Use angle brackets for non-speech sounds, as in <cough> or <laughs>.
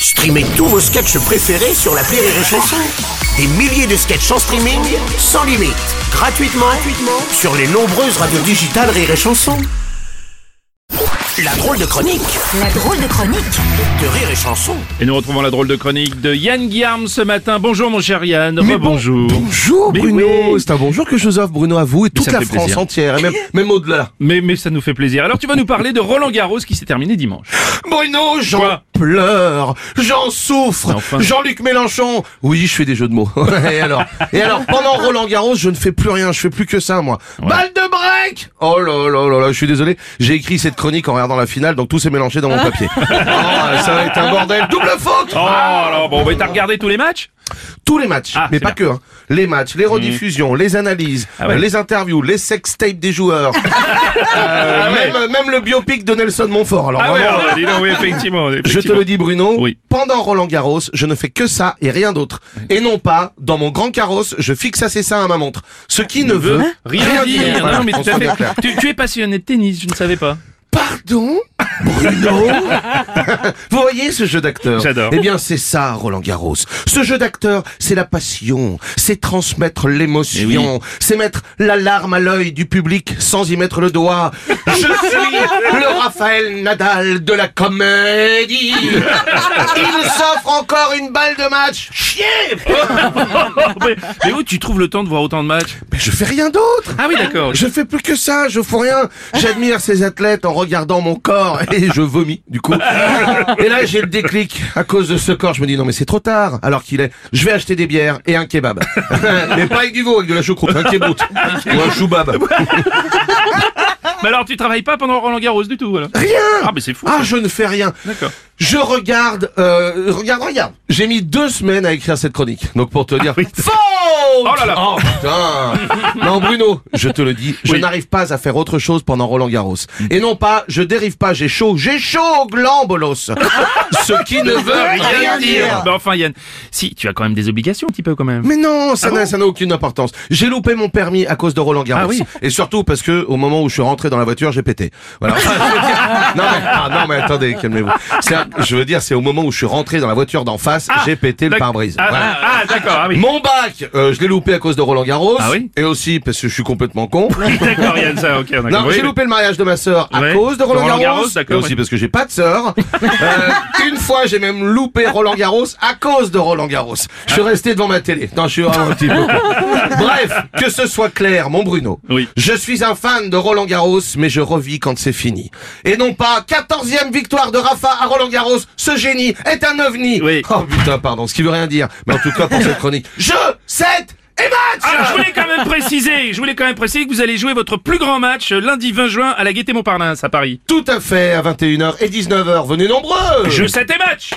Streamez tous vos sketchs préférés sur la Rire et Chanson. Des milliers de sketchs en streaming, sans limite, gratuitement, gratuitement sur les nombreuses radios digitales Rire et Chanson. La drôle de chronique La drôle de chronique de Rire et Chanson. Et nous retrouvons la drôle de chronique de Yann Guillaume ce matin. Bonjour mon cher Yann. Mais bon- bonjour. Bonjour Mais Bruno, oui. c'est un bonjour que je vous offre Bruno à vous et toute ça la fait France plaisir. entière et même, même au-delà. Mais, mais ça nous fait plaisir. Alors tu vas nous parler de Roland Garros qui s'est terminé dimanche. Bruno, j'en Quoi? Pleure, j'en souffre. Mais enfin. Jean-Luc Mélenchon. Oui, je fais des jeux de mots. <laughs> et alors Et alors pendant Roland Garros, je ne fais plus rien, je fais plus que ça moi. Balle de break Oh là là là là, je suis désolé, j'ai écrit cette chronique en regardant la finale donc tout s'est mélangé dans mon <laughs> papier. Oh, ça va être un bordel, double faute Oh alors bon, bah, t'as regardé tous les matchs? Tous les matchs, Ah, mais pas bien. que. hein. Les matchs, les rediffusions, les analyses, Ah ouais. euh, les interviews, les sextapes des joueurs. <laughs> Euh, ouais. même, même le biopic de Nelson Montfort. Alors Ah ouais, vraiment, dis donc, oui, effectivement. <laughs> je te le dis Bruno, Oui. pendant Roland Garros, je ne fais que ça et rien d'autre. Et non pas, dans mon grand carrosse, je fixe assez ça à ma montre. Ce qui ne veut Rien, dire. Non, mais. Tu, tu es passionné de tennis, je ne savais pas. Pardon? Bruno <laughs> Vous voyez ce jeu d'acteur J'adore. Eh bien, c'est ça, Roland Garros. Ce jeu d'acteur, c'est la passion, c'est transmettre l'émotion, c'est mettre la larme à l'œil du public sans y mettre le doigt. Je suis le Raphaël Nadal de la comédie. Il s'offre encore une balle de match. Chier <laughs> mais, mais où tu trouves le temps de voir autant de matchs? Mais je fais rien d'autre Ah oui, d'accord. Je fais plus que ça, je fous rien. J'admire ces athlètes en regardant mon corps et je vomis du coup. Et là j'ai le déclic à cause de ce corps. Je me dis non mais c'est trop tard. Alors qu'il est, je vais acheter des bières et un kebab. <laughs> mais pas avec du veau, avec de la choucroute, un kebout ou un choubab. <laughs> Mais alors tu travailles pas pendant Roland Garros du tout alors? Rien. Ah mais c'est fou. Ah ça. je ne fais rien. D'accord. Je regarde, euh, regarde, regarde. J'ai mis deux semaines à écrire cette chronique. Donc pour te dire, oui. faute Oh là là. Oh putain Non Bruno, je te le dis, je Oui. n'arrive pas à faire autre chose pendant Roland Garros. Et non pas, je dérive pas, j'ai chaud, j'ai chaud au gland, bolos <laughs> Ce qui ne veut rien dire Bah enfin Yann, si tu as quand même des obligations un petit peu quand même. mais non, ça Ah n'a bon? ça n'a aucune importance. J'ai loupé mon permis à cause de Roland Garros. Ah oui. Et surtout parce que au moment où je suis rentré dans la voiture, j'ai pété. Voilà. <laughs> Non, mais, ah, non mais attendez, calmez-vous. Je veux dire, c'est au moment où je suis rentré dans la voiture d'en face, Ah, j'ai pété le pare-brise. Ah, Voilà. ah, ah, d'accord, ah oui. Mon bac, euh, je l'ai loupé à cause de Roland Garros. Ah oui Et aussi parce que je suis complètement con. <laughs> D'accord Yann, ça ok. d'accord. Non, Oui, j'ai loupé le mariage de ma sœur à Ouais. cause de Roland, Roland Garros. Garros, d'accord, et aussi ouais. parce que j'ai pas de sœur. <laughs> Euh, une fois, j'ai même loupé Roland Garros à cause de Roland Garros. Je suis resté devant ma télé. Non, je suis un petit peu. Bref, que ce soit clair, mon Bruno. Oui. Je suis un fan de Roland Garros, mais je revis quand c'est fini. Et non pas 14e victoire de Rafa à Roland Garros. Ce génie est un ovni. Oui. Oh putain, pardon, ce qui veut rien dire. Mais en tout cas, pour cette chronique, <laughs> je, 7 et match Ah, je voulais quand même <laughs> préciser, je voulais quand même préciser que vous allez jouer votre plus grand match euh, lundi 20 juin à la Gaîté Montparnasse à Paris. Tout à fait, à 21h et 19h. Venez nombreux Je sais tes matchs